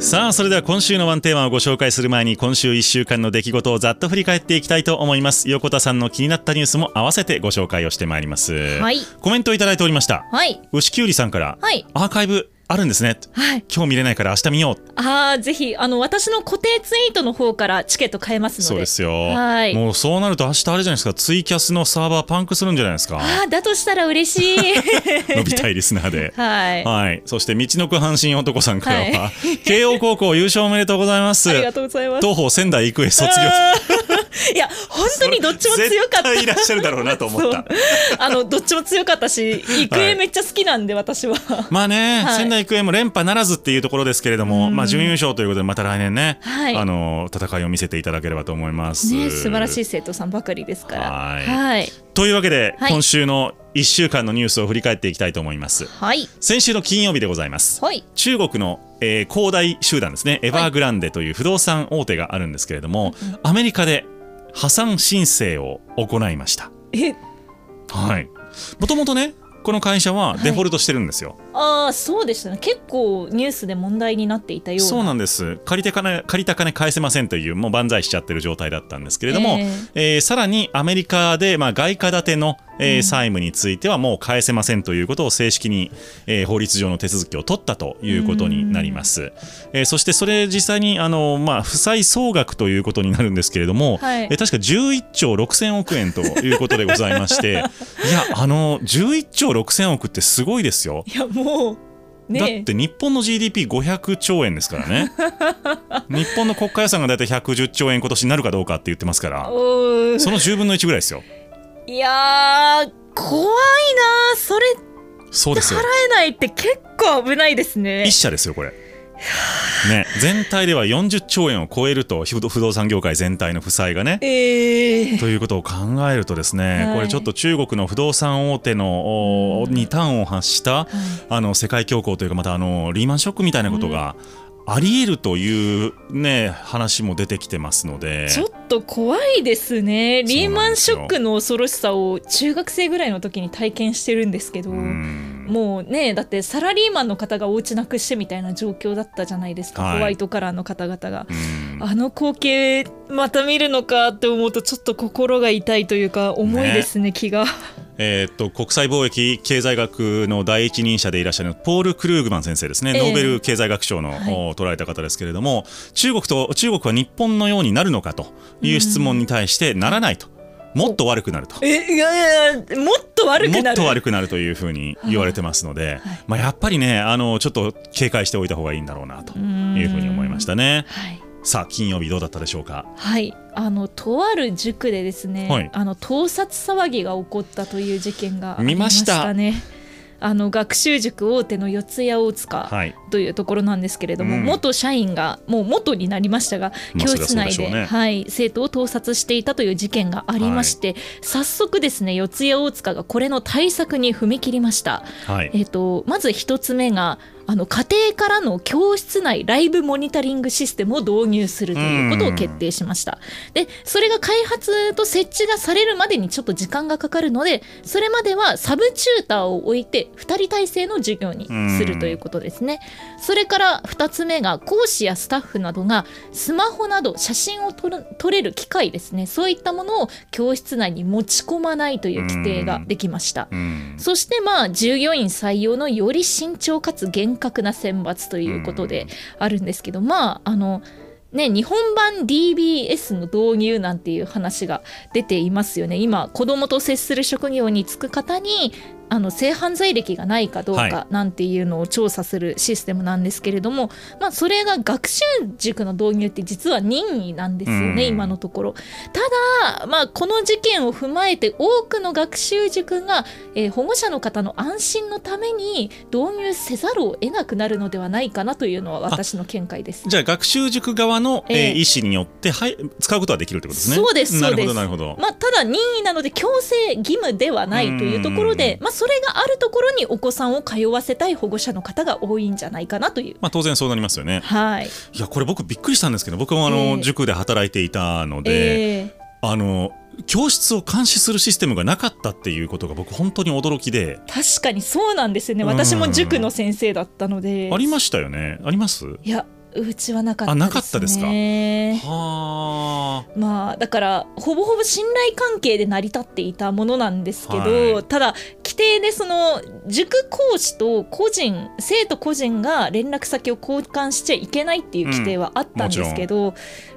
さあそれでは今週のワンテーマをご紹介する前に今週1週間の出来事をざっと振り返っていきたいと思います。横田さんの気になったニュースも合わせてご紹介をしてまいります。はい。コメントをいただいておりました。はい。牛きゅうりさんからはい。アーカイブあるんですね。はい。今日見れないから明日見よう。あーぜひあの私の固定ツイートの方からチケット買えますので。そうですよ。はい。もうそうなると明日あれじゃないですか。ツイキャスのサーバーパンクするんじゃないですか。あーだとしたら嬉しい。伸びたいリスナーで。はい。はい、そして道のく阪神男さんからは、慶応高校優勝おめでとうございます。ありがとうございます。東邦仙台育英卒業 いや本当にどっちも強かった。いらっしゃるだろうなと思った。あのどっちも強かったし育英めっちゃ好きなんで、私は。まあね、はい。仙台育英も連覇ならずっていうところですけれども、うん。まあ準優勝ということでまた来年ね、はい。あの戦いを見せていただければと思います。ね素晴らしい生徒さんばかりですから。はい。はいというわけで、はい今週の1週間のニュースを振り返っていきたいと思います。はい先週の金曜日でございます。はい中国の、えー恒大集団ですねエバーグランデという不動産大手があるんですけれども、アメリカで破産申請を行いました。え？はい。もともとねこの会社ははい。デフォルトしてるんですよ。ああそうでしたね。結構ニュースで問題になっていたような。そうなんです。借りて金借りた金返せませんというもう万歳しちゃってる状態だったんですけれども、え。えーさらにアメリカで、まあ、外貨建ての、えーうん。債務についてはもう返せませんということを正式に、えー法律上の手続きを取ったということになります、えーそしてそれ実際にあの、まあ、負債総額ということになるんですけれども、はい。えー確か11兆6000億円ということでございまして いやあの11兆6000億ってすごいですよ。いやもうね。だって日本の GDP500 兆円ですからね。日本の国家予算が大体110兆円今年になるかどうかって言ってますから。その10分の1ぐらいですよいやー怖いなそれそうですよ。払えないって結構危ないですね。一社ですよこれ。ね全体では40兆円を超えると不動不動産業界全体の負債がね。えー、ということを考えるとですね、はい。これちょっと中国の不動産大手のおに端を発したあの世界恐慌というかまたあのリーマンショックみたいなことがあり得るというね話も出てきてますので。ちょっと怖いですね。リーマンショックの恐ろしさを中学生ぐらいの時に体験してるんですけど、うん。もうねだってサラリーマンの方がお家なくしてみたいな状況だったじゃないですか、はい。ホワイトカラーの方々が。うん。あの光景また見るのかって思うとちょっと心が痛いというか重いですね。気が。えーっと国際貿易経済学の第一人者でいらっしゃるポール・クルーグマン先生ですね、ええ。ノーベル経済学賞の、はい。お取られた方ですけれども中国と中国は日本のようになるのかという質問に対してならないと、もっと悪くなると。えいやいやもっと悪くなる。もっと悪くなるというふうに言われてますので、はい。まあ、やっぱりねあのちょっと警戒しておいた方がいいんだろうなというふうに思いましたね。はいさあ金曜日どうだったでしょうか？はい、あのとある塾でですね、はい。あの盗撮騒ぎが起こったという事件があ見りましたた？ね。あの学習塾大手の四谷大塚はい、というところなんですけれども、うん。元社員がもう元になりましたが、まあ教室内で、ねはい、生徒を盗撮していたという事件がありまして、早速ですね四谷大塚がこれの対策に踏み切りました。はい。えっとまず一つ目があの家庭からの教室内ライブモニタリングシステムを導入するということを決定しました。でそれが開発と設置がされるまでにちょっと時間がかかるのでそれまではサブチューターを置いて2人体制の授業にするということですね。それから2つ目が講師やスタッフなどがスマホなど写真を撮る撮れる機械ですねそういったものを教室内に持ち込まないという規定ができました。うんそしてまあ従業員採用のより慎重かつ厳格な選抜ということであるんですけど、まああのね日本版 DBS の導入なんていう話が出ていますよね。今子どもと接する職業に就く方にあの性犯罪歴がないかどうはかなんていうのを調査するシステムなんですけれども、まあ、それが学習塾の導入って実は任意なんですよね、うん今のところ。ただ、まあ、この事件を踏まえて多くの学習塾が、えー保護者の方の安心のために導入せざるを得なくなるのではないかなというのは私の見解です。じゃあ学習塾側の、えーええ意思によって、はい、使うことはできるってことですね。そうですなるほどなるほど。まあ、ただ任意なので強制義務ではないというところで、まあ、それがあるところにお子さんを通わせたい保護者の方が多いんじゃないかなという。まあ当然そうなりますよね。はい、いやこれ僕びっくりしたんですけど僕もあの、ええ。塾で働いていたので、えあの教室を監視するシステムがなかったっていうことが僕本当に驚きで。確かにそうなんですよね。私も塾の先生だったので。ありましたよね。あります？いやうちはなかったです、あね、なかったですか？はあ。まあだからほぼほぼ信頼関係で成り立っていたものなんですけど、はい。ただ規定でその塾講師と個人生徒個人が連絡先を交換しちゃいけないっていう。規定はあったんですけど、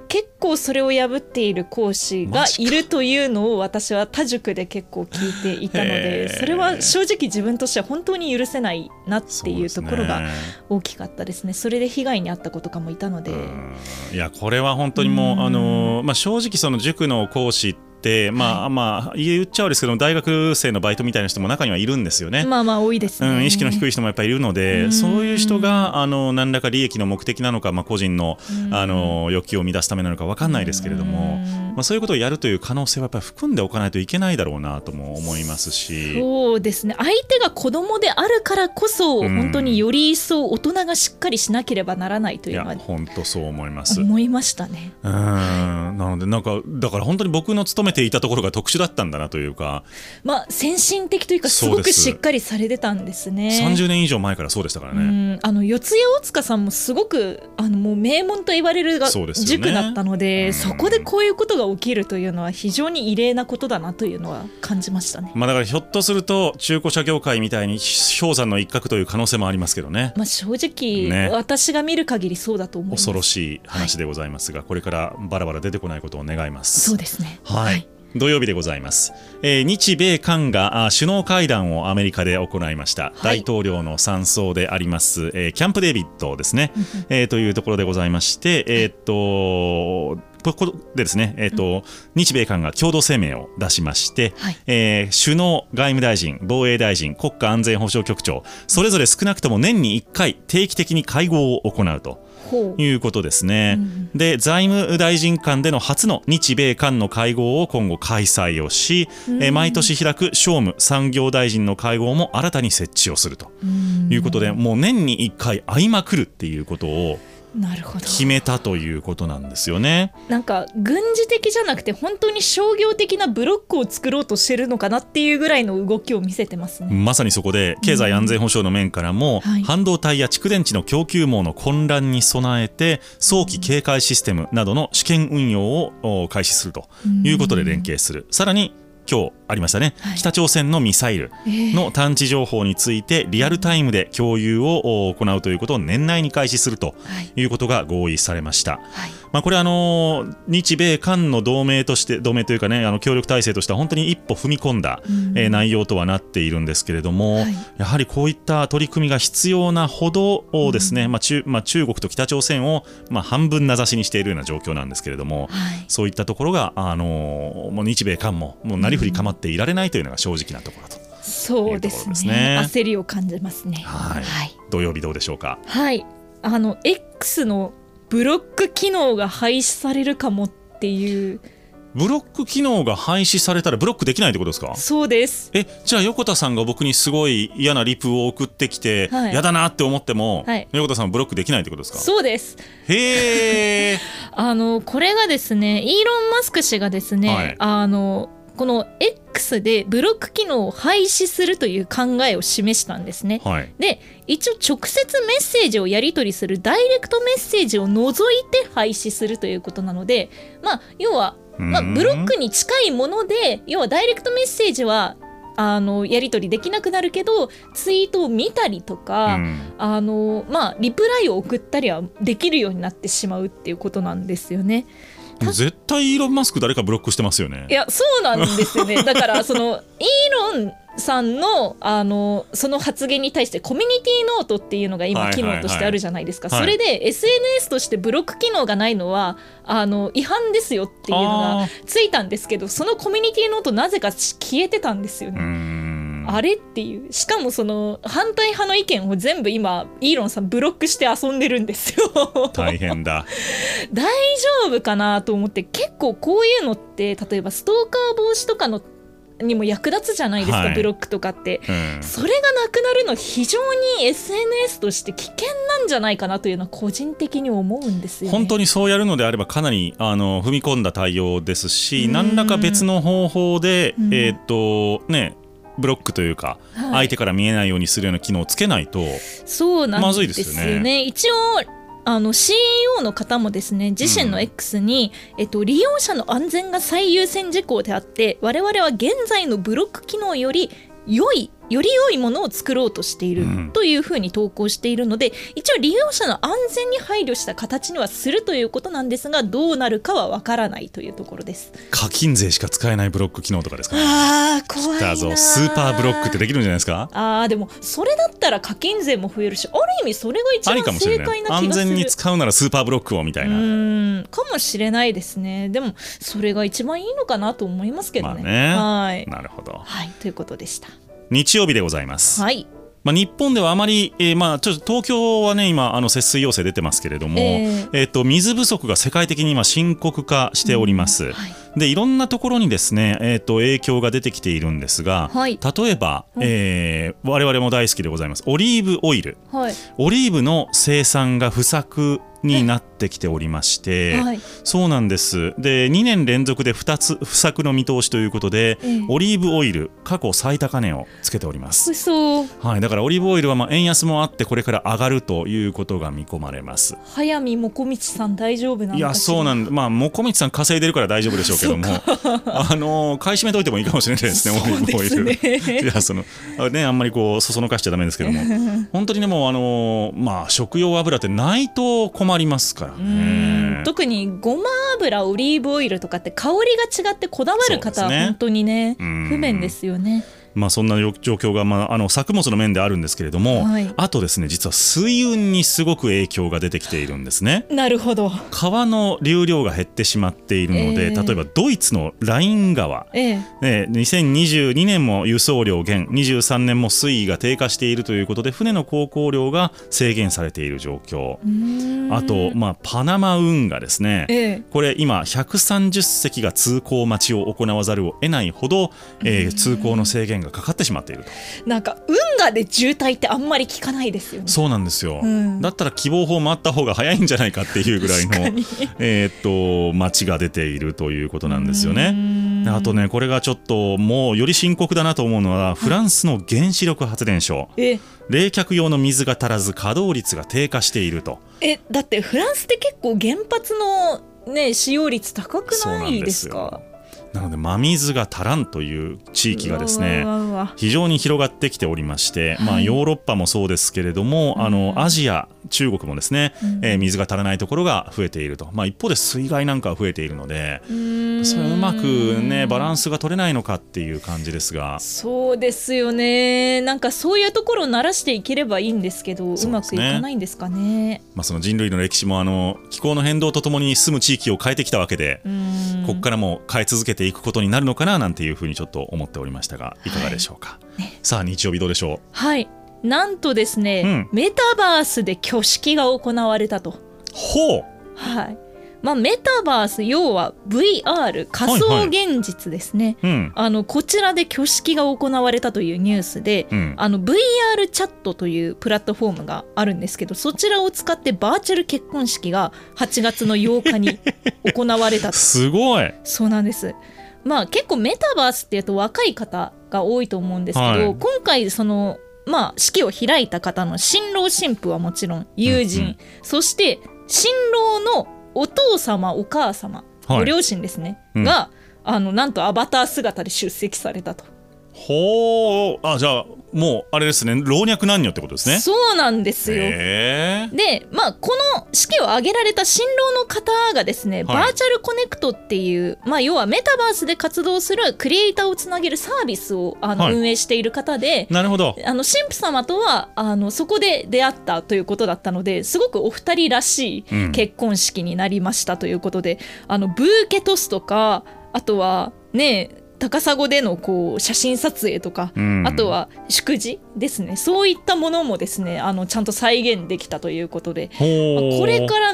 結構それを破っている講師がいるという。のを私は他塾で結構聞いていたのでそれは正直自分としては本当に許せないなっていう。ところが大きかったですねそれで被害に遭った子とかもいたので。う。んいやこれは本当にもう、う。んあのまあ、正直その塾の講師って、まあまあ言っちゃうんですけど大学生のバイトみたいな人も中にはいるんですよね。まあまあ多いですね、うん、意識の低い人もやっぱりいるので、うんそういう人があの何らか利益の目的なのか、まあ、個人のうんあの欲求を満たすためなのか分かんないですけれども、うんまあ、そういうことをやるという可能性はやっぱり含んでおかないといけないだろうなとも思いますし。そうですね相手が子供であるからこそ、うん本当により一層大人がしっかりしなければならないというのは本当そう思います。思いましたね。うんなのでなんかだから本当に僕の勤めていたところが特殊だったんだなというか、まあ先進的というかすごくしっかりされてたんですね。30年以上前からそうでしたからうね。ん、あの四谷大塚さんもすごくあのもう名門と言われるが塾だったのでうんそこでこういうことが起きるというのは非常に異例なことだなというのは感じましたね。まあだからひょっとすると中古車業界みたいに氷山の一角という可能性もありますけどね。まあ、正直、ね私が見る限りそうだと思います。恐ろしい話でございますが、これからバラバラ出てこないことを願います。そうですね。はい、土曜日でございます、えー日米韓があ首脳会談をアメリカで行いました、はい。大統領の山荘であります、えーキャンプデービッドですね、えーというところでございまして、えーっとここでですね、えーっと日米韓が共同声明を出しまして、はい。えー首脳、外務大臣、防衛大臣、国家安全保障局長、それぞれ少なくとも年に1回、定期的に会合を行うと。いうことですね。うんで財務大臣間での初の日米韓の会合を今後開催をし、えー毎年開く商務産業大臣の会合も新たに設置をするということで、もう年に1回会いまくるっていうことをなるほど決めたということなんですよね。なんか軍事的じゃなくて本当に商業的なブロックを作ろうとしてるのかなっていうぐらいの動きを見せてますね。まさにそこで経済安全保障の面からも、はい半導体や蓄電池の供給網の混乱に備えて早期警戒システムなどの試験運用をお開始するということで連携する、さらに今日ありましたね、はい。北朝鮮のミサイルの探知情報についてリアルタイムで共有をお行うということを年内に開始するとはい。いうことが合意されました。はいまあ、これあのー日米韓の同盟として同盟というかねあの協力体制としては本当に一歩踏み込んだ、うん。えー内容とはなっているんですけれども、はい。やはりこういった取り組みが必要なほどをですね、まあ中まあ、中国と北朝鮮を、まあ、半分名指しにしているような状況なんですけれども、はい。そういったところが、あのーもう日米韓ももうなりふり構っていられないというのが正直なところと、そうですね。ね。焦りを感じますね。はい。はい、土曜日どうでしょうか？はい。あの X のブロック機能が廃止されるかもっていう。ブロック機能が廃止されたらブロックできないってことですか？そうです。えじゃあ横田さんが僕にすごい嫌なリプを送ってきて、はい。嫌だなって思っても、はい。横田さんはブロックできないってことですか？そうです。へえ あのこれがですねイーロン・マスク氏がですね、はい。あのこの X でブロック機能を廃止するという考えを示したんですね。はいで一応直接メッセージをやり取りするダイレクトメッセージを除いて廃止するということなのでまあ要は、まあ、うんブロックに近いもので要はダイレクトメッセージはあのやり取りできなくなるけどツイートを見たりとか、うんあのまあリプライを送ったりはできるようになってしまうっていうことなんですよね。絶対イーロン・マスク誰かブロックしてますよね。いやそうなんですよね。だからそのイーロンさんのあのその発言に対してコミュニティノートっていうのが今機能としてあるじゃないですか、はい。それで SNS としてブロック機能がないのはあの違反ですよっていうのがあついたんですけどそのコミュニティノートなぜか消えてたんですよね。んあれっていうしかもその反対派の意見を全部今イーロンさんブロックして遊んでるんですよ。大変だ 大丈夫かなと思って結構こういうのって例えばストーカー防止とかのにも役立つじゃないですか、はいブロックとかって。うんそれがなくなるの非常に SNS として危険なんじゃないかなというのは個人的に思うんですよね。本当にそうやるのであればかなりあの踏み込んだ対応ですしうん何らか別の方法で、うんえーっとねブロックというか、はい。相手から見えないようにするような機能をつけないとそうなんまずいでですすよね。よね。一応あの CEO の方もですね自身の X に、えっと、利用者の安全が最優先事項であって我々は現在のブロック機能より良いより良いものを作ろうとしているうん。というふうに投稿しているので、一応利用者の安全に配慮した形にはするということなんですがどうなるかはわからないというところです。課金税しか使えないブロック機能とかですか？ね。あー怖いなだぞスーパーブロックってできるんじゃないですか？あーでもそれだったら課金税も増えるしある意味それが一番正解な気がする。全に使うならスーパーブロックをみたういな、ーんかもしれないですね。でもそれが一番いいのかなと思いますけどね,、まあね。はい、なるほど。はい、ということでした日曜日でございます、はい。まあ、日本ではあまり、えーまあ、ちょっと東京はね今あの節水要請出てますけれども、えー。えーと水不足が世界的に今深刻化しております、はいでいろんなところにですね、えー、と影響が出てきているんですが、はい。例えば、えー我々も大好きでございます。オリーブオイル。はい。オリーブの生産が不作になってきておりまして、はい。そうなんです。で2年連続で2つ不作の見通しということで、ええオリーブオイル過去最高値をつけております、嘘。はい、だからオリーブオイルはまあ円安もあってこれから上がるということが見込まれます。早見もこみちさん大丈夫なのかいやそうなんまあもこみちさん稼いでるから大丈夫でしょうけどもあの買い占めといてもいいかもしれないですね オリーブオイル、そうですねいやそのあねあんまりこうそそのかしちゃダメですけども。本当にでもあのまあ食用油ってないと困りますからね。特にごま油オリーブオイルとかって香りが違ってこだわる方は本当にねうん。不便ですよねまあそんな状況が、まあ、あの作物の面であるんですけれども、はい。あとですね実は水運にすごく影響が出てきているんですね。なるほど。川の流量が減ってしまっているので、えー例えばドイツのライン川、ええ。ね、2022年も輸送量減23年も水位が低下しているということで船の航行量が制限されている状況。あと、まあ、パナマ運河ですね、ええ。これ今130隻が通行待ちを行わざるを得ないほど、えー通行の制限がかかってしまっていると。なんか運河で渋滞ってあんまり聞かないですよね。そうなんですよ、うん。だったら希望法回った方が早いんじゃないかっていうぐらいの えーっと待ちが出ているということなんですようね。んあとねこれがちょっともうより深刻だなと思うのはフランスの原子力発電所。え。冷却用の水が足らず稼働率が低下していると。えだってフランスって結構原発のね使用率高くないですか？なので真水が足らんという地域がですね非常に広がってきておりまして、まあ、はい。ヨーロッパもそうですけれども、あのうん。アジア中国もですね、うん。えー水が足らないところが増えていると、まあ、一方で水害なんかは増えているのでそれはうまくねバランスが取れないのかっていう感じですが。そうですよね。なんかそういうところを慣らしていければいいんですけどう,、ねまくいかないんですかね。まあ、その人類の歴史もあの気候の変動とともに住む地域を変えてきたわけで、ここからも変え続けていくことになるのかななんていうふうにちょっと思っておりましたがいかがでしょうか、さあ日曜日どうでしょはいなんとですね、メタバースで挙式が行われたと。うほう。はい。まあメタバース要は VR 仮想現実ですね、うん。あのこちらで挙式が行われたというニュースで、うん。あの VR チャットというプラットフォームがあるんですけどそちらを使ってバーチャル結婚式が8月の8日に 行われたと。すごい。そうなんです。まあ結構メタバースっていうと若い方が多いと思うんですけど、はい。今回そのまあ式を開いた方の新郎新婦はもちろん友人、うんうん。そして新郎のお父様お母様、はい。ご両親ですね、うん。があのなんとアバター姿で出席されたと。ほう。あじゃあもうあれですね。老若男女ってことですね。そうなんですよ。でまあこの式を挙げられた新郎の方がですね、バーチャルコネクトっていう、まあ、要はメタバースで活動するクリエイターをつなげるサービスをあの、はい。運営している方で。なるほど。あの神父様とはあのそこで出会ったということだったのですごくお二人らしいうん。結婚式になりましたということで、あのブーケトスとかあとはね高砂でのこう写真撮影とか、うん。あとは祝辞ですね。そういったものもですねあのちゃんと再現できたということで、まあこれから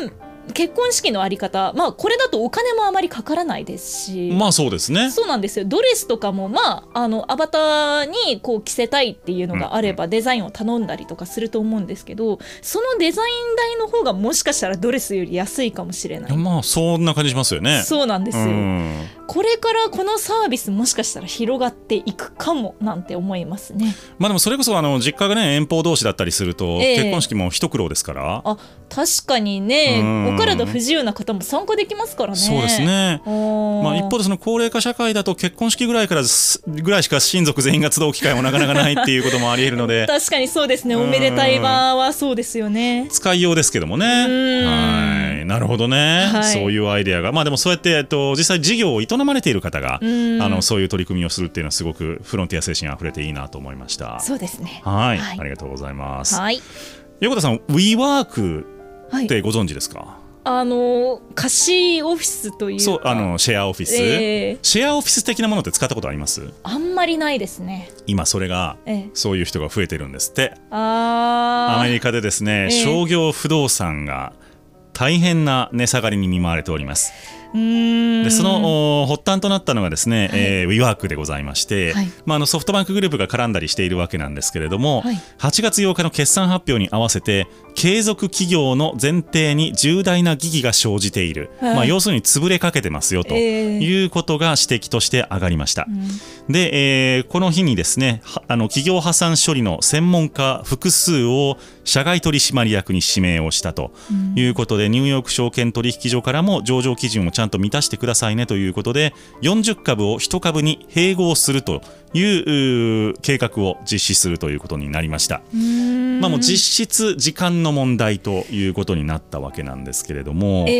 結婚式のあり方まあこれだとお金もあまりかからないですし。まあそうですね。そうなんですよ。ドレスとかもまああのアバターにこう着せたいっていうのがあればデザインを頼んだりとかすると思うんですけどそのデザイン代の方がもしかしたらドレスより安いかもしれない。まあそんな感じしますよね。そうなんですよ、うんこれからこのサービスもしかしたら広がっていくかもなんて思いますね。まあでもそれこそあの実家がね遠方同士だったりすると、ええ。結婚式も一苦労ですから。あ確かにね。うん。お体不自由な方も参加できますからね。そうですね。まあ、一方でその高齢化社会だと結婚式ぐらいからすぐらいしか親族全員が集う機会もなかなかないっていうこともありえるので。確かにそうですね。おめでたい場はそうですよね。使いようですけどもね。うん。はい。なるほどね、はい。そういうアイデアが。まあでもそうやって、えっと、実際事業を営まれている方がうん。あのそういう取り組みをするっていうのはすごくフロンティア精神あふれていいなと思いました。そうですね。はい、はい。ありがとうございます。はい。横田さん WeWork はいってご存知ですか、あの貸しオフィスというか。そうあのシェアオフィス、ええ。シェアオフィス的なものって使ったことあります？あんまりないですね。今それがええ。そういう人が増えてるんですって。あー。アメリカでですね、ええ。商業不動産が大変な値下がりに見舞われております。でそのお発端となったのがですね、はい。えー、WeWork でございまして、はい。まあ、あのソフトバンクグループが絡んだりしているわけなんですけれども、はい。8月8日の決算発表に合わせて継続企業の前提に重大な疑義が生じている、はい。まあ、要するに潰れかけてますよとええ。いうことが指摘として上がりました。うん。で、えーこの日にですねはあの企業破産処理の専門家複数を社外取締役に指名をしたということで、ニューヨーク証券取引所からも上場基準をちゃんと満たしてくださいねということで40株を1株に併合するという計画を実施するということになりました。まあ、もう実質時間の問題ということになったわけなんですけれども。え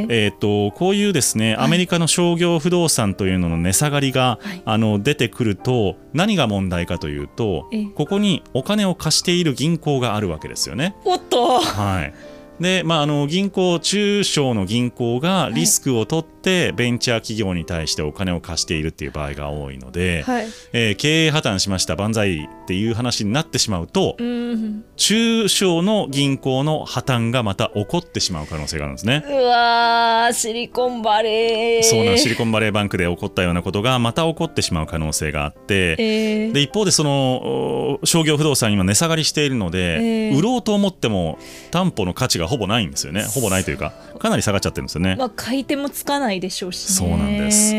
ええー、とこういうですね、はいアメリカの商業不動産というのの値下がりが、はいあの出てくると何が問題かというとええここにお金を貸している銀行があるわけですよね。おっとはいでまあ、あの銀行中小の銀行がリスクを取ってベンチャー企業に対してお金を貸しているっていう場合が多いので、はい。えー経営破綻しました万歳っていう話になってしまうとうん。中小の銀行の破綻がまた起こってしまう可能性があるんですね。うわーシリコンバレー。そうなんシリコンバレーバンクで起こったようなことがまた起こってしまう可能性があって、ええで一方でそのお商業不動産今値下がりしているので、ええ売ろうと思っても担保の価値がほぼないんですよね。ほぼないというかかなり下がっちゃってるんですよね。まあ、買い手もつかないでしょうし、ね、そうなんです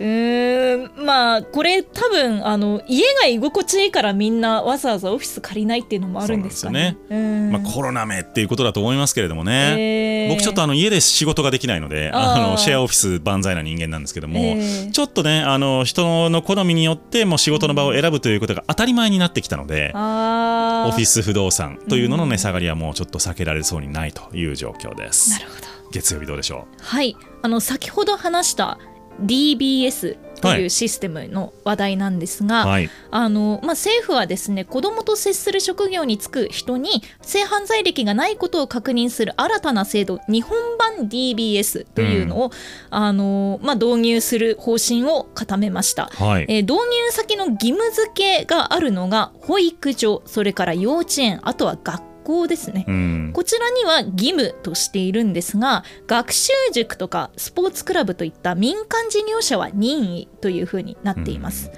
うーんまあこれ多分あの家が居心地いいからみんなわざわざオフィス借りないっていうのもあるんですかね。うんまあ、コロナめっていうことだと思いますけれどもね、えー。僕ちょっとあの家で仕事ができないのであのシェアオフィス万歳な人間なんですけども、えー。ちょっとねあの人の好みによってもう仕事の場を選ぶということが当たり前になってきたので、あー。オフィス不動産というのの値下がりはもうちょっと避けられそうにないという状況です。なるほど。月曜日どうでしょはい。あの先ほど話した DBS というシステムの話題なんですうが、はい、あのまあ、政府はですね子どもと接する職業に就く人に性犯罪歴がないことを確認する新たな制度日本版 DBS というのを、あのまあ、導入する方針を固めました。はい。えー導入先の義務付けがあるのが保育所それから幼稚園あとは学校ですね。うんこちらには義務としているんですが学習塾とかスポーツクラブといった民間事業者は任意というふうになっています。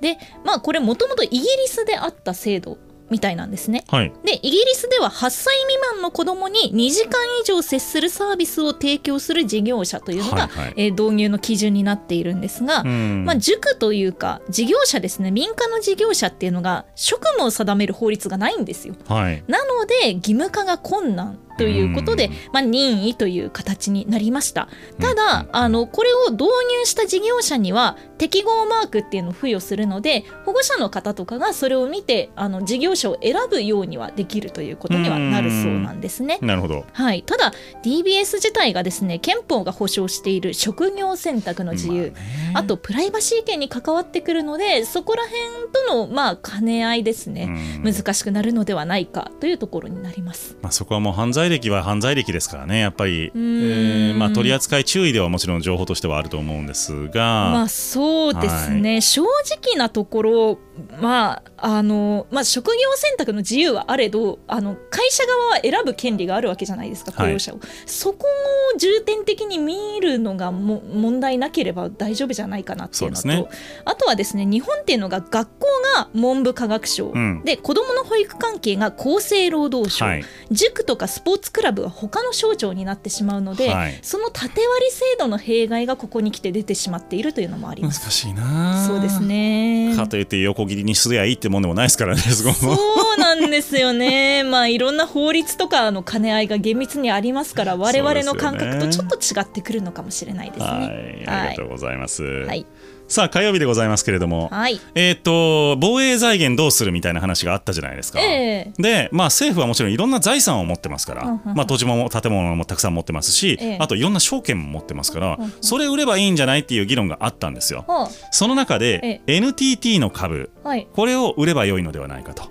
でまあこれもともとイギリスであった制度みたいなんですね。はい。でイギリスでは8歳未満の子どもに2時間以上接するサービスを提供する事業者というのが、はいはい。えー導入の基準になっているんですが、うん。まあ、塾というか事業者ですね。民間の事業者っていうのが職務を定める法律がないんですよ。はい。なので義務化が困難ということでうん、まあ、任意という形になりました。たうん。だあのこれを導入した事業者には適合マークっていうのを付与するので保護者の方とかがそれを見てあの事業者を選ぶようにはできるということにはなるそうなんですね。なるほど。はい、ただ DBS 自体がですね憲法が保障している職業選択の自由、まあね。あとプライバシー権に関わってくるのでそこら辺とのまあ兼ね合いですね、うん。難しくなるのではないかというところになります。まあ、そこはもう犯罪罪歴は犯罪歴ですからねやっぱり、えーーまあ、取り扱い注意ではもちろん情報としてはあると思うんですが、まあそうですね、正直なところまああのまあ職業選択の自由はあれどあの会社側は選ぶ権利があるわけじゃないですか雇用者を、そこを重点的に見るのがも問題なければ大丈夫じゃないかなっていうのとね。あとはですね日本っていうのが学校が文部科学省、うん。で子どもの保育関係が厚生労働省、はい。塾とかスポーツクラブは他の省庁になってしまうので、はいその縦割り制度の弊害がここに来て出てしまっているというのもあり難ます。しいなそうですねかといって横切りにすりゃいいってもんでもないですからねすごいそうなんですよね。まあいろんな法律とかの兼ね合いが厳密にありますから我々の感覚とちょっと違ってくるのかもしれないですはいね。ありがとうございます、はい。さあ火曜日でございますけれども、はい。えっ、と防衛財源どうするみたいな話があったじゃないですか。ええで、まあ、政府はもちろんいろんな財産を持ってますから、うんうんうんまあ、土地も建物もたくさん持ってますし、ええあといろんな証券も持ってますから、うんうんそれ売ればいいんじゃないっていう議論があったんですよ。はその中で、NTT の株あ、はい。これを売れば良いのではないかと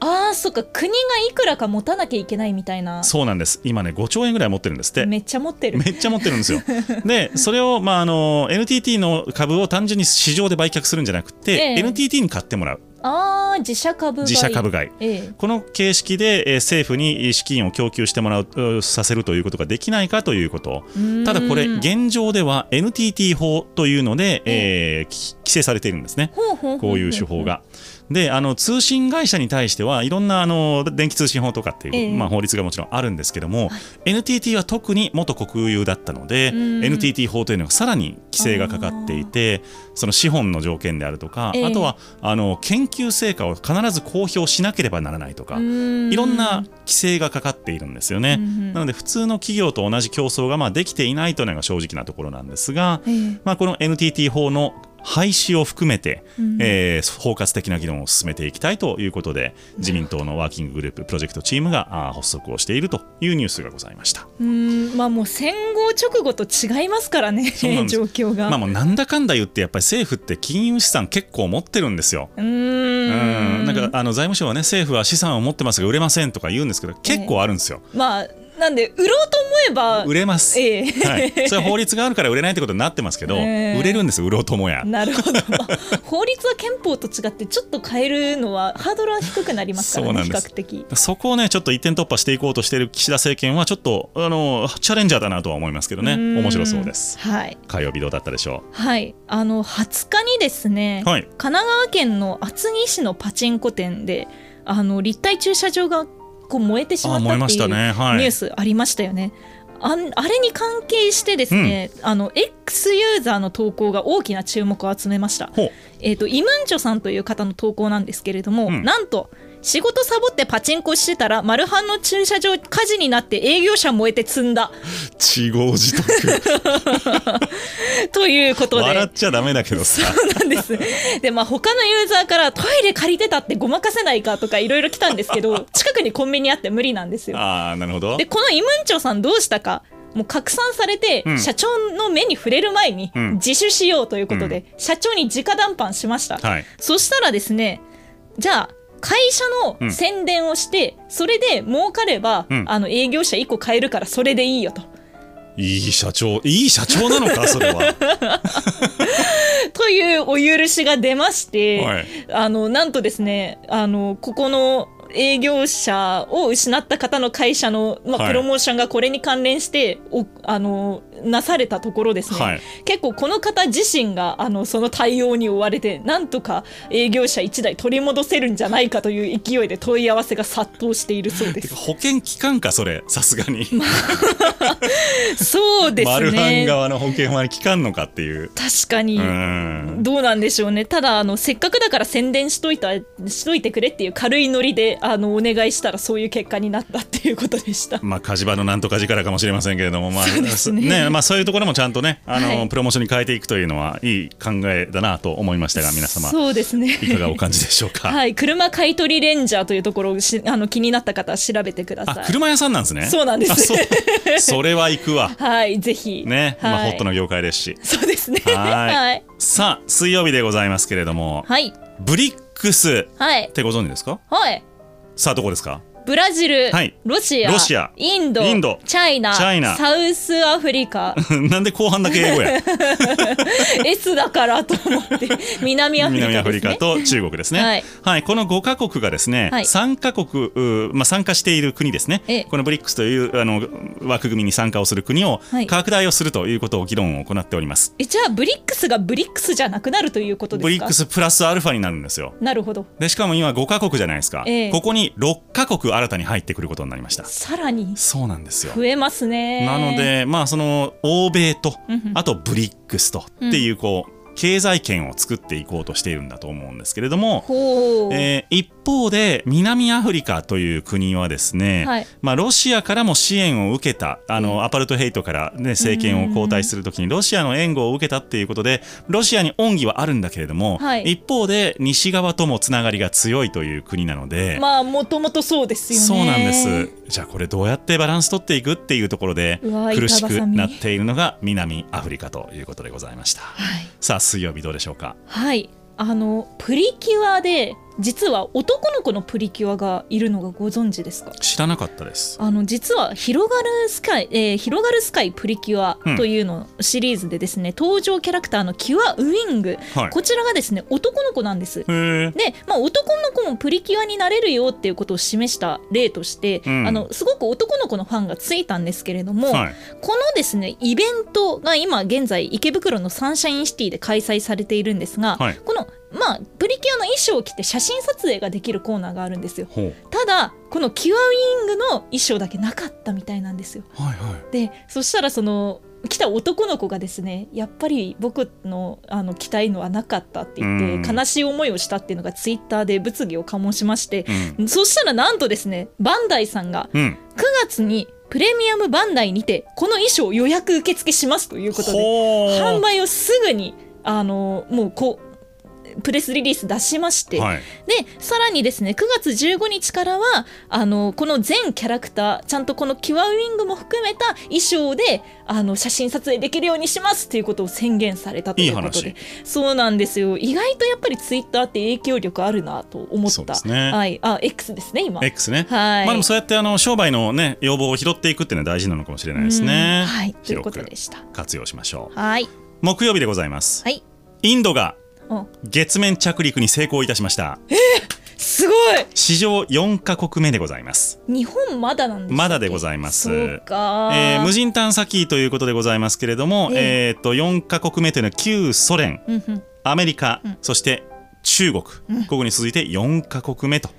ああ、そっか。国がいくらか持たなきゃいけないみたいな。そうなんです今ね5兆円ぐらい持ってるんですってめっちゃ持ってる。めっちゃ持ってるんですよ でそれを、まあ、あの NTT の株を単純に市場で売却するんじゃなくて、ええ NTT に買ってもらうああ、自社株買い。自社株買いええこの形式で、えー政府に資金を供給してもらううさせるということができないかということただこれうん現状では NTT 法というので、えーき規制されているんですねほうほうほうほこういう手法が。であの通信会社に対してはいろんなあの電気通信法とかっていう、ええ。まあ、法律がもちろんあるんですけども、NTT は特に元国有だったのでうん。NTT 法というのがさらに規制がかかっていてその資本の条件であるとか、ええ。あとはあの研究成果を必ず公表しなければならないとか、うん。いろんな規制がかかっているんですよね。うんなので普通の企業と同じ競争がまあできていないというのが正直なところなんですが、ええ。まあ、この NTT 法の廃止を含めて、うんえー包括的な議論を進めていきたいということで自民党のワーキンググループプロジェクトチームが発足をしているというニュースがございました。うんまあもう戦後直後と違いますからね状況が。まあもうなんだかんだ言ってやっぱり政府って金融資産結構持ってるんですよ。うーんうんなんかあの財務省はね政府は資産を持ってますが売れませんとか言うんですけど結構あるんですよ。まあなんで売ろうと思えば売れます。ええ。はい、それは法律があるから売れないってことになってますけど、ええ。売れるんです売ろうともや。なるほど、まあ、法律は憲法と違ってちょっと変えるのはハードルは低くなりますからね比較的。そこをねちょっと一点突破していこうとしている岸田政権はちょっとあのチャレンジャーだなとは思いますけどね。うん。面白そうです。はい。火曜日どうだったでしょはい、あの20日にですね、うはい。神奈川県の厚木市のパチンコ店であの立体駐車場がこう燃えてしまったっていうニュースありましたよね。あんあれに関係してですね、あの X ユーザーの投稿が大きな注目を集めました。えー、とイムンチョさんという方の投稿なんですけれども、うん。なんと仕事サボってパチンコしてたらマルハンの駐車場火事になって営業車燃えて積んだ。自業自得ということで。笑っちゃダメだけどさ。そうなんです。で、まあ、他のユーザーからトイレ借りてたってごまかせないかとかいろいろ来たんですけど、近くにコンビニあって無理なんですよ。ああなるほど。で、このイムンチョさんどうしたか？もう拡散されて、うん。社長の目に触れる前にうん。自首しようということで、社長に直談判しました。はい。そしたらですね、じゃあ、会社の宣伝をして、それで儲かれば、うん。あの営業者1個買えるからそれでいいよと。いい社長いい社長なのか それは。というお許しが出まして、はい。あのなんとですねあのここの営業者を失った方の会社の、まあはい。プロモーションがこれに関連しておあのなされたところですね、はい。結構この方自身があのその対応に追われてなんとか営業者1台取り戻せるんじゃないかという勢いで問い合わせが殺到しているそうです。保険機関かそれ。さすがに、そうですマルハンね側の保険は効かんのかっていう。確かに、うん。どうなんでしょうね。ただあのせっかくだから宣伝しといたしといてくれっていう軽いノリであのお願いしたらそういう結果になったっていうことでした。まあ、火事場のなんとか力かもしれませんけれども、まあそうですねまあ、そういうところもちゃんとねあの、はいプロモーションに変えていくというのはいい考えだなと思いましたが皆様そうですねいかがお感じでしょうか、はい、車買い取りレンジャーというところをしあの気になった方は調べてください。あ車屋さんなんですねそうなんですあそれは行くわはい、ぜひ。ね、はい、まあ、ホットな業界ですしそうですね。はいはい。さあ水曜日でございますけれども、はい。ブリックスはいっ。てご存知ですか？はい。さあどこですか？ブラジル、はい。ロシアロシア。インドインド。 China China。South Africa。なんで後半だけ英語や？S だからと思って 南アフリカね、南アフリカと中国ですね。はい。はい、この5カ国がですね、はい。3カ国、うまあ、参加している国ですね。ええ、このブリックスというあの枠組みに参加をする国をはい。拡大をするということを議論を行っております。えじゃあブリックスがブリックスじゃなくなるということですか？ブリックスプラスアルファになるんですよ。なるほど。でしかも今5カ国じゃないですか、ええ。ここに6カ国新たに入ってくることになりました。さらにそうなんですよ。増えますねなので、まあ、その欧米とうんうんあとブリックスとっていうこう、経済圏を作っていこうとしているんだと思うんですけれども、えー一方で南アフリカという国はですね、はい。まあ、ロシアからも支援を受けたあのアパルトヘイトから、ね、政権を交代するときにロシアの援護を受けたっていうことでロシアに恩義はあるんだけれども、はい。一方で西側ともつながりが強いという国なので。まあもともとそうですよね。そうなんです。じゃあこれどうやってバランス取っていくっていうところで苦しくなっているのが南アフリカということでございました。はい。さあ水曜日どうでしょうか？はい。あのプリキュアで実は男の子のプリキュアがいるのがご存知ですか？知らなかったです。あの実は広がるスカイ、えー広がるスカイプリキュアというのシリーズでですね、登場キャラクターのキュアウィング、はい。こちらがですね男の子なんです。で、まあ、男の子もプリキュアになれるよっていうことを示した例として、うん。あのすごく男の子のファンがついたんですけれども、はい。このですねイベントが今現在池袋のサンシャインシティで開催されているんですが、はい。このまあプリキュアの衣装を着て写真撮影ができるコーナーがあるんですよ。ただこのキュアウィングの衣装だけなかったみたいなんですよ。はいはい。でそしたらその来た男の子がですねやっぱり僕のあの着たいのはなかったって言ってうん。悲しい思いをしたっていうのがツイッターで物議を醸しまして、うん。そしたらなんとですねバンダイさんがうん。9月にプレミアムバンダイにてこの衣装予約受付しますということで販売をすぐにあのもうこうプレスリリース出しまして、はい。でさらにですね9月15日からはあのこの全キャラクターちゃんとこのキュアウィングも含めた衣装であの写真撮影できるようにしますということを宣言されたということで。そうなんですよ。意外とやっぱりツイッターって影響力あるなと思った。そうですね。はい。あ X ですね今。X ね、はい。まあでもそうやってあの商売のね要望を拾っていくっていうのは大事なのかもしれないですね。うん。はい。ということでした。活用しましょう。はい。木曜日でございます、はい。インドがお月面着陸に成功いたしました。すごい。史上4カ国目でございます。日本まだなんですまだでございます。そえー無人探査機ということでございますけれども、ええ。ー、と4カ国目というのは旧ソ連うんうん。アメリカ、うん。そして中国、うん。ここに続いて4カ国目と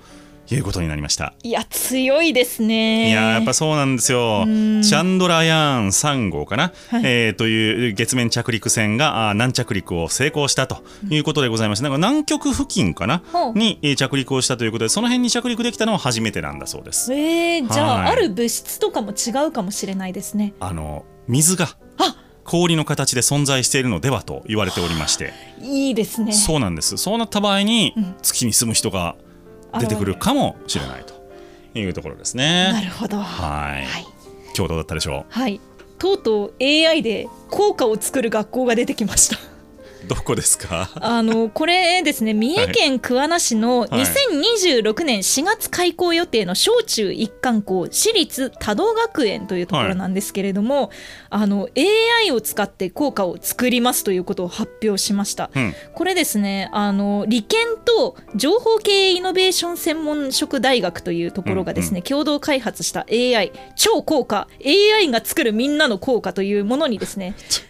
いうことになりました。いや強いですね。いやーやっぱそうなんですよ。うん。チャンドラヤーン3号かな、はい。えーという月面着陸船があー軟着陸を成功したということでございまして、なんか南極付近かな？にえー着陸をしたということでその辺に着陸できたのは初めてなんだそうです。えー、じゃあ、はい。ある物質とかも違うかもしれないですね。あの水があ。氷の形で存在しているのではと言われておりまして、いいですね。そうなんです。そうなった場合にうん。月に住む人が出てくるかもしれないというところですね。なるほど。はい。はい、今日どうだったでしょはい、とうとう AI で効果を作る学校が出てきました。う。どこですか？あのこれですね三重県桑名市のはい2026年4月開校予定の小中一貫校私立多度学園というところなんですけれども、あの AI を使って効果を作りますということを発表しました。うん。これですねあの理研と情報経営イノベーション専門職大学というところがですね、うん共同開発した AI 超効果 AI が作るみんなの効果というものにですね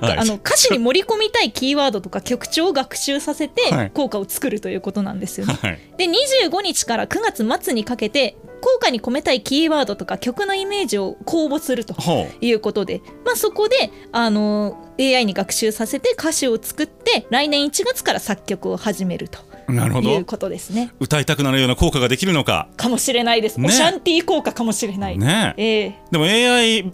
はいあの歌詞に盛り込みたいキーワードとか曲調を学習させはいて効果を作るということなんですよね。はい。で25日から9月末にかけて効果に込めたいキーワードとか曲のイメージを公募すると。いうことで、まあ、そこであの AI に学習させて歌詞を作って来年1月から作曲を始めるとなるほどいう。ことですね。歌いたくなるような効果ができるのか。かもしれないです。ねオシャンティー効果かもしれない。ねえ。ええでも AI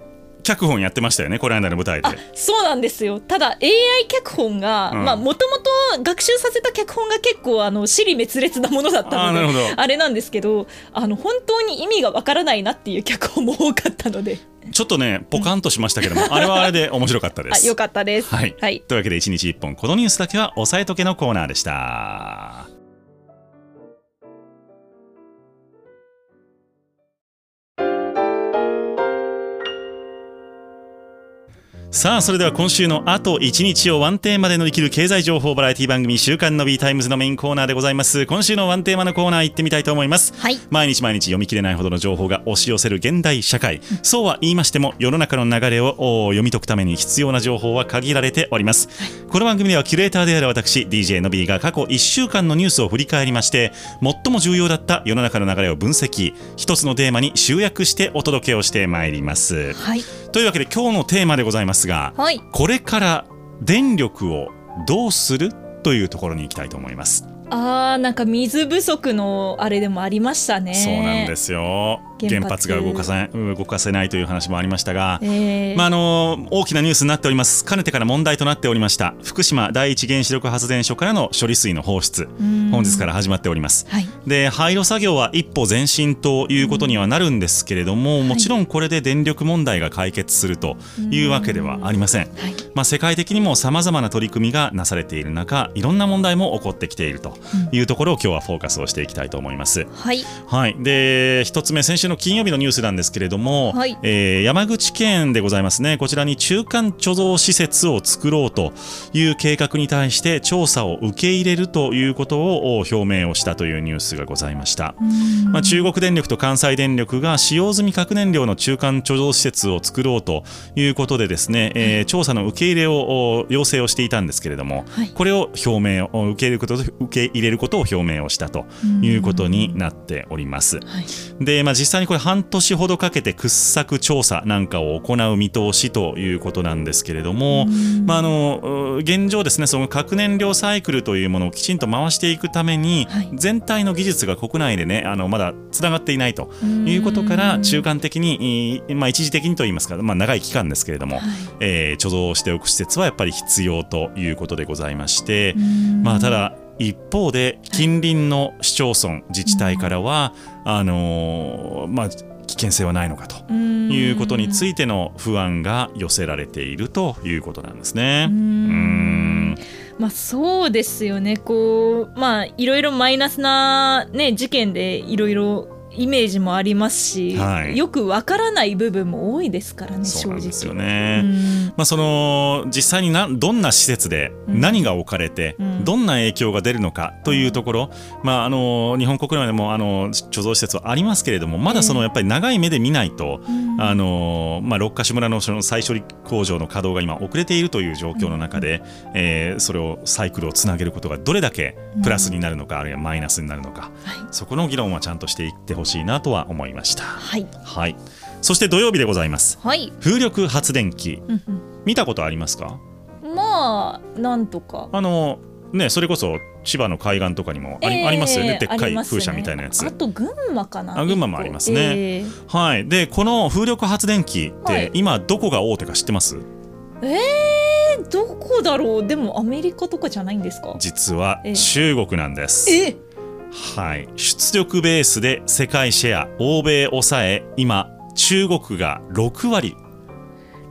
脚本やってましたよね。この間の舞台であ。そうなんですよただ AI 脚本がもともと学習させた脚本が結構あの尻滅裂なものだったあーなるほのでどあれなんですけどあの本当に意味がわからないなっていう脚本も多かったのでちょっとねポカンとしましたけども、あれはあれで面白かったです。あよかったです。はい、はいというわけで1日1本このニュースだけは押さえとけのコーナーでした。さあそれでは今週のあと1日をワンテーマで乗り切る経済情報バラエティ番組週刊の B タイムズのメインコーナーでございます。今週のワンテーマのコーナー行ってみたいと思います、はい。毎日毎日読み切れないほどの情報が押し寄せる現代社会、そうは言いましても世の中の流れをお読み解くために必要な情報は限られております、この番組ではキュレーターである私 DJ の B が過去1週間のニュースを振り返りまして最も重要だった世の中の流れを分析。一つのテーマに集約してお届けをしてまいります。はいというわけで今日のテーマでございますがはいこれから電力をどうするというところに行きたいと思います。あーなんか水不足のあれでもありましたねそうなんですよ。原発。が動かせ動かせないという話もありましたが。えー。まああの大きなニュースになっております。かねてから問題となっておりました福島第一原子力発電所からの処理水の放出。うん。本日から始まっております。はい。で廃炉作業は一歩前進ということにはなるんですけれども、もちろんこれで電力問題が解決するというわけではありません、はい。まあ、世界的にもさまざまな取り組みがなされている中いろんな問題も起こってきているというところを今日はフォーカスをしていきたいと思います。はい。はい、で一つ目先週の金曜日のニュースなんですけれども、はい。えー山口県でございますね。こちらに中間貯蔵施設を作ろうという計画に対して調査を受け入れるということを表明をしたというニュースがございました。まあ、中国電力と関西電力が使用済み核燃料の中間貯蔵施設を作ろうということでですね、えー調査の受け入れをお要請をしていたんですけれども、はい。これを表明を受け入れること受け入れることを表明をしたということになっております。はい。で、まあ、実際にこれ半年ほどかけて掘削調査なんかを行う見通しということなんですけれども、まあ、あのう現状ですねその核燃料サイクルというものをきちんと回していくために、はい。全体の技術が国内でねあのまだつながっていないということから中間的に、いまあ、一時的にといいますか、まあ、長い期間ですけれども、はい。えー貯蔵しておく施設はやっぱり必要ということでございまして、まあ、ただ一方で近隣の市町村自治体からは、あのーまあ、危険性はないのかということについての不安が寄せられているということなんですね。まあそうですよね。こうまあいろいろマイナスなね事件でいろいろイメージもありますし、はい。よくわからない部分も多いですからねそ正直ですよね。うんまあ、その実際になどんな施設でうん。何が置かれて、うん。どんな影響が出るのかというところ、まあ、あの日本国内でもあの貯蔵施設はありますけれどもまだそのやっぱり長い目で見ないと、うん。あのまあ、六ヶ所村のその再処理工場の稼働が今遅れているという状況の中で、えーそれをサイクルをつなげることがどれだけプラスになるのか、あるいはマイナスになるのかはい。そこの議論はちゃんとしていってほしいなとは思いました。はい。はい、そして土曜日でございます。はい、風力発電機。うん見たことありますか？うんまあなんとか。あのねそれこそ千葉の海岸とかにもあり,、えーありますよね。でっかい風車みたいなやつ。あと群馬かな。あ群馬もありますね。えはい、でこの風力発電機って、はい。今どこが大手か知ってます？ーえーどこだろう？でもアメリカとかじゃないんですか？実はええ。中国なんです。えはい、出力ベースで世界シェア欧米抑え今中国が6割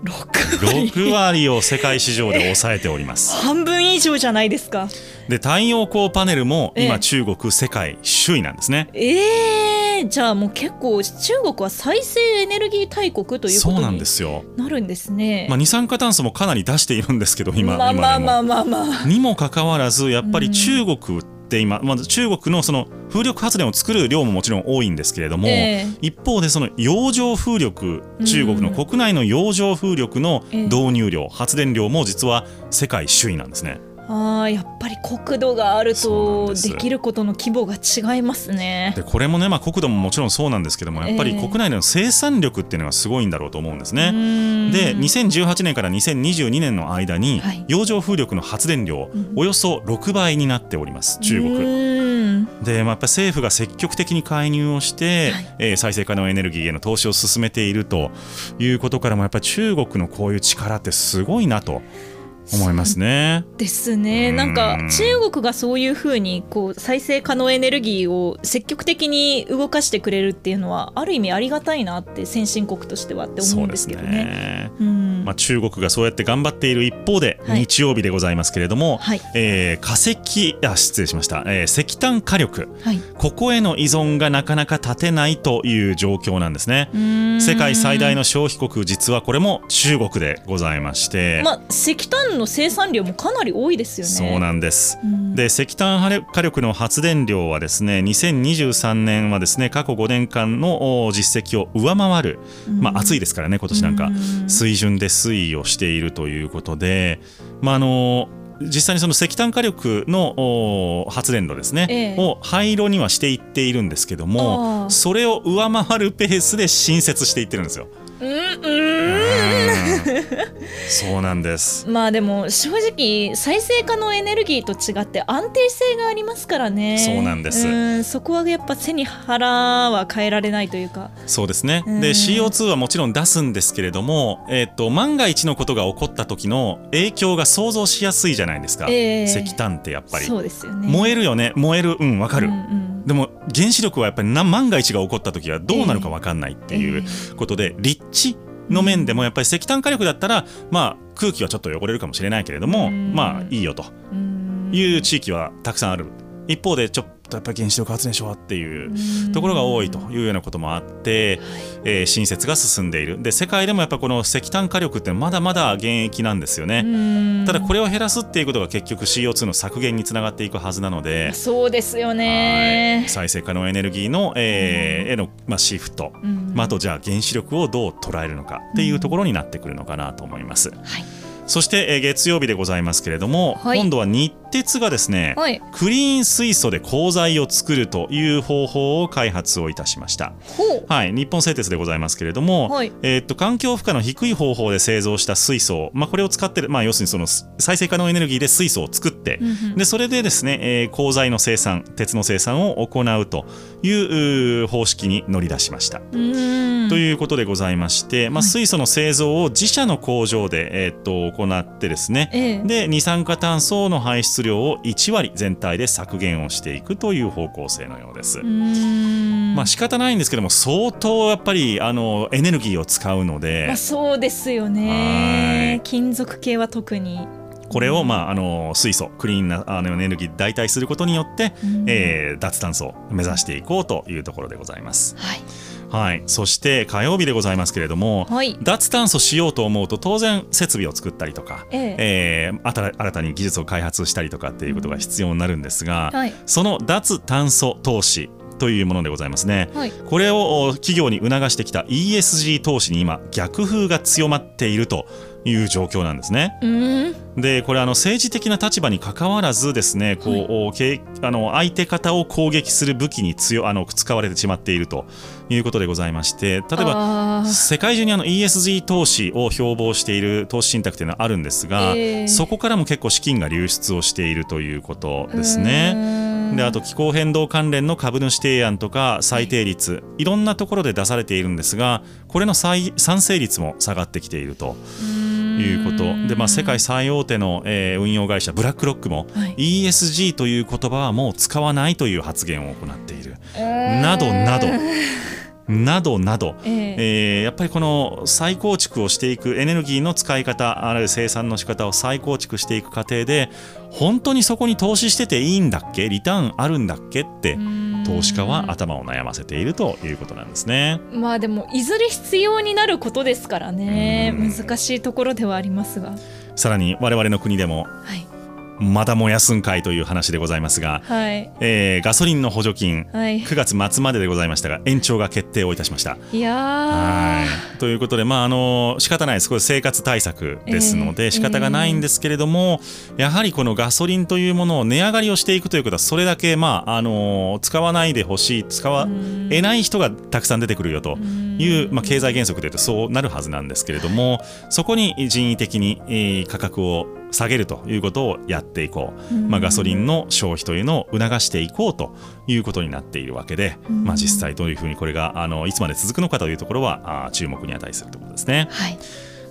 6割6割を世界市場で抑えております。半分以上じゃないですかで太陽光パネルもええ今中国世界首位なんですね。えー、じゃあもう結構中国は再生エネルギー大国というこそうなんとにですよ。なるんですね。まあ、二酸化炭素もかなり出しているんですけど今,、まあまあまあまあまあ。にもかかわらずやっぱり中国って今、まず中国のその風力発電を作る量ももちろん多いんですけれども、ええ。一方でその洋上風力中国の国内の洋上風力のええ。導入量、発電量も実は世界首位なんですね。あーやっぱり国土があるとできることの規模が違いますね。でこれもね、まあ、国土ももちろんそうなんですけどもやっぱりええ国内での生産力っていうのがすごいんだろうと思うんですうね。ーんで2018年から2022年の間にはい洋上風力の発電量うんおよそ6倍になっております中う国。で、まあ、やっぱ政府が積極的に介入をして、はいえー再生可能エネルギーへの投資を進めているということからもやっぱり中国のこういう力ってすごいなと思いますね。ですね。なんか中国がそういうふうにこう再生可能エネルギーを積極的に動かしてくれるっていうのはある意味ありがたいなって先進国としてはって思うんですけどね。ね。うん、まあ中国がそうやって頑張っている一方で、はい、日曜日でございますけれども、はい、えー、化石あ失礼しました、えー、石炭火力、はい、ここへの依存がなかなか立てないという状況なんですね。世界最大の消費国実はこれも中国でございまして、まあ石炭の生産量もかなり多いですよね。そうなんです。うん、で石炭火力の発電量はですね2023年はですね過去5年間の実績を上回る、まあ暑いですからね今年なんか、水準で推移をしているということで、まああの実際にその石炭火力の発電炉ですね、ええ、を廃炉にはしていっているんですけどもそれを上回るペースで新設していってるんですよ。うんそうなんです。まあでも正直再生可能エネルギーと違って安定性がありますからね。そうなんです。そこはやっぱ背に腹は変えられないというか。そうですね。で CO2 はもちろん出すんですけれども、えーと、万が一のことが起こった時の影響が想像しやすいじゃないですか、えー、石炭ってやっぱり。そうですよね。燃えるよね。燃える。うんわかる、うんうん。でも原子力はやっぱり万が一が起こった時はどうなるか分かんないっていうことで、立地の面でもやっぱり石炭火力だったら、まあ、空気はちょっと汚れるかもしれないけれども、まあいいよと。いう地域はたくさんある。一方でちょっとやっぱり原子力発電所はっていうところが多いというようなこともあって、えー、新設が進んでいる。で世界でもやっぱこの石炭火力ってまだまだ現役なんですよね。ただこれを減らすっていうことが結局 CO2 の削減につながっていくはずなのでそうですよね。再生可能エネルギーの、えー、への、まあ、シフト、まあ、あとじゃあ原子力をどう捉えるのかっていうところになってくるのかなと思います。はい。そして、えー、月曜日でございますけれども、はい、今度は日鉄がですね、はい、クリーン水素で鋼材を作るという方法を開発をいたしました。はい、日本製鉄でございますけれども、はい、えー、っと環境負荷の低い方法で製造した水素、まあ、これを使ってる、まあ、要するにその再生可能エネルギーで水素を作って、うん、でそれでですね、えー、鋼材の生産鉄の生産を行うという方式に乗り出しました。ということでございまして、まあ、水素の製造を自社の工場で、えー、っと行ってですね、ええ、で二酸化炭素の排出量を1割全体で削減をしていくという方向性のようです。まあ仕方ないんですけども相当やっぱりあのエネルギーを使うので、まあ、そうですよね。金属系は特に。これを、まあ、あの水素クリーンなあのエネルギー代替することによって、えー、脱炭素を目指していこうというところでございます。はいはい、そして火曜日でございますけれども、はい、脱炭素しようと思うと当然設備を作ったりとか、ええ。えー、新たに技術を開発したりとかっていうことが必要になるんですが、はい、その脱炭素投資というものでございますね、はい、これを企業に促してきた ESG 投資に今逆風が強まっているという状況なんですね。でこれあの政治的な立場にかかわらずですねこう、はい、あの相手方を攻撃する武器に強あの使われてしまっているということでございまして例えば世界中にあの ESG 投資を標榜している投資信託というのはあるんですが、えー、そこからも結構資金が流出をしているということですね。であと気候変動関連の株主提案とか最低率、はい、いろんなところで出されているんですがこれの賛成率も下がってきていると。いうこと。で、まあ、世界最大手の、えー、運用会社ブラックロックも、はい、ESG という言葉はもう使わないという発言を行っている、などなどなどなど、えー、えー、やっぱりこの再構築をしていくエネルギーの使い方あるいは生産の仕方を再構築していく過程で本当にそこに投資してていいんだっけ？リターンあるんだっけ？って投資家は頭を悩ませているということなんですね。まあでもいずれ必要になることですからね。難しいところではありますが。さらに我々の国でも、はいまだ燃やすんかいという話でございますが、はい。えー、ガソリンの補助金、はい、9月末まででございましたが延長が決定をいたしました。いやはい。ということで、まあ、あの仕方ないです。これ生活対策ですので、えー、仕方がないんですけれども、えー、やはりこのガソリンというものを値上がりをしていくということはそれだけ、まあ、あの使わないでほしい使わえない人がたくさん出てくるよという、まあ、経済原則でいうとそうなるはずなんですけれどもそこに人為的に、えー、価格を下げるということをやっていこう、まあ、ガソリンの消費というのを促していこうということになっているわけで、まあ、実際どういうふうにこれがあのいつまで続くのかというところはあ注目に値するということですね。はい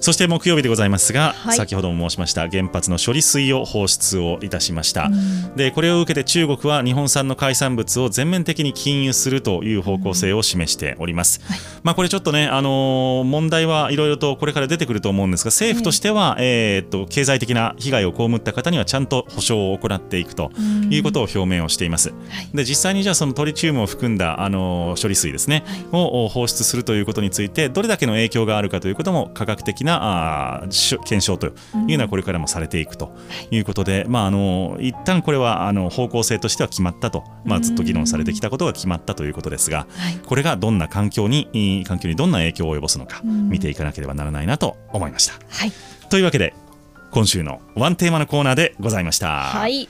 そして木曜日でございますが、はい。先ほども申しました原発の処理水を放出をいたしました、うん。でこれを受けて中国は日本産の海産物を全面的に禁輸するという方向性を示しております、はい。まあこれちょっとね、あのー問題はいろいろとこれから出てくると思うんですが政府としては、えーっと経済的な被害を被った方にはちゃんと補償を行っていくということを表明をしています、はい。で実際にじゃあそのトリチウムを含んだ、あのー処理水ですね、を放出するということについてどれだけの影響があるかということも科学的なあ検証というのはこれからもされていくとい。うことで、まああの一旦これはあの方向性としては決まったと、まあ、ずっと議論されてきたことが決まったということですが、はい。これがどんな環境に環境にどんな影響を及ぼすのかうん。見ていかなければならないなと思いました。はい。というわけで今週のワンテーマのコーナーでございました。はい